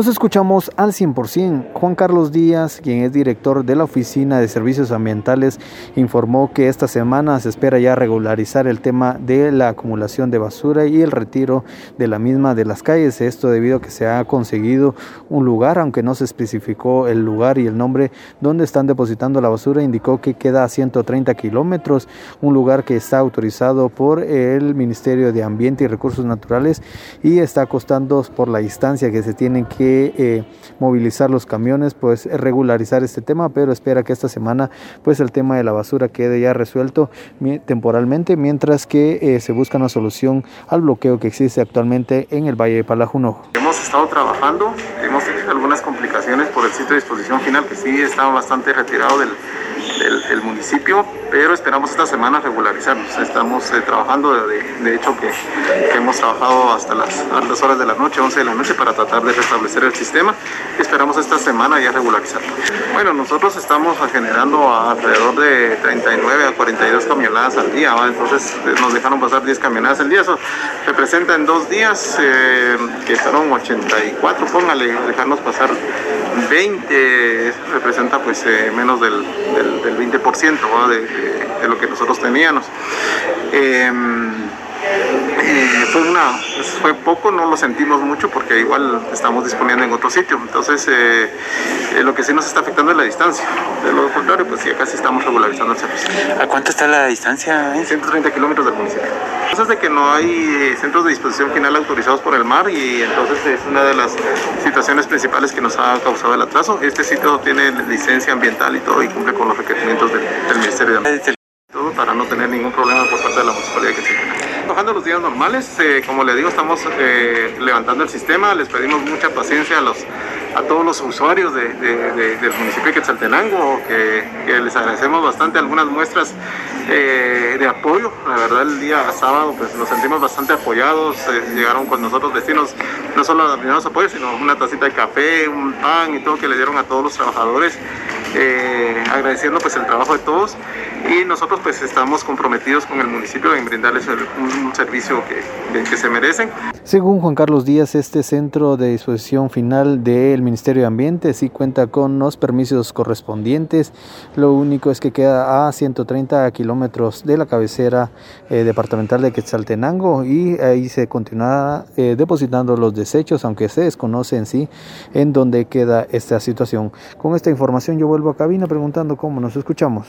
Nos escuchamos al 100%. Juan Carlos Díaz, quien es director de la Oficina de Servicios Ambientales, informó que esta semana se espera ya regularizar el tema de la acumulación de basura y el retiro de la misma de las calles. Esto debido a que se ha conseguido un lugar, aunque no se especificó el lugar y el nombre donde están depositando la basura, indicó que queda a 130 kilómetros, un lugar que está autorizado por el Ministerio de Ambiente y Recursos Naturales y está costando por la distancia que se tienen que eh, movilizar los camiones, pues regularizar este tema, pero espera que esta semana pues el tema de la basura quede ya resuelto temporalmente, mientras que eh, se busca una solución al bloqueo que existe actualmente en el Valle de Palajuno. Hemos estado trabajando, hemos tenido algunas complicaciones por el sitio de disposición final que sí estaba bastante retirado del, del, municipio, pero esperamos esta semana regularizarnos. Estamos eh, trabajando, de, de, hecho que, hemos trabajado hasta las altas horas de la noche, 11 de la noche, para tratar de restablecer el sistema. Esperamos esta semana ya regularizarlo. Bueno, nosotros estamos generando alrededor de 39 a 42 camionadas al día, entonces eh, nos dejaron pasar 10 camionadas al día. Eso representa en dos días eh, que fueron 84, póngale, dejarnos pasar 20, representa pues menos del, del del 20% de, lo que nosotros teníamos. Em, fue, una, fue poco, no lo sentimos mucho porque igual estamos disponiendo en otro sitio. Entonces, eh, eh, lo que sí nos está afectando es la distancia. De lo contrario, pues ya casi estamos regularizando el servicio. ¿A cuánto está la distancia? 130 kilómetros del municipio. Cosas de que no hay centros de disposición final autorizados por el mar y entonces es una de las situaciones principales que nos ha causado el atraso. Este sitio tiene licencia ambiental y todo y cumple con los requerimientos del, Ministerio de Ambiente. Todo para no tener ningún problema por parte de la municipalidad que se trabajando los días normales, eh, como le digo, estamos eh, levantando el sistema, les pedimos mucha paciencia a, los, a todos los usuarios de, del municipio de Quetzaltenango, que, les agradecemos bastante algunas muestras eh, de apoyo, la verdad el día sábado pues nos sentimos bastante apoyados, llegaron con nosotros vecinos, no solo los apoyos, sino una tacita de café, un pan y todo que le dieron a todos los trabajadores, agradeciendo pues el trabajo de todos y nosotros pues estamos comprometidos con el municipio en brindarles un, servicio que, que, se merecen. Según Juan Carlos Díaz, este centro de disposición final del Ministerio de Ambiente sí cuenta con los permisos correspondientes, lo único es que queda a 130 kilómetros de la cabecera eh, departamental de Quetzaltenango y ahí se continuará eh, depositando los desechos, aunque se desconoce en sí en dónde queda esta situación. Con esta información yo vuelvo a cabina preguntando cómo nos escuchamos.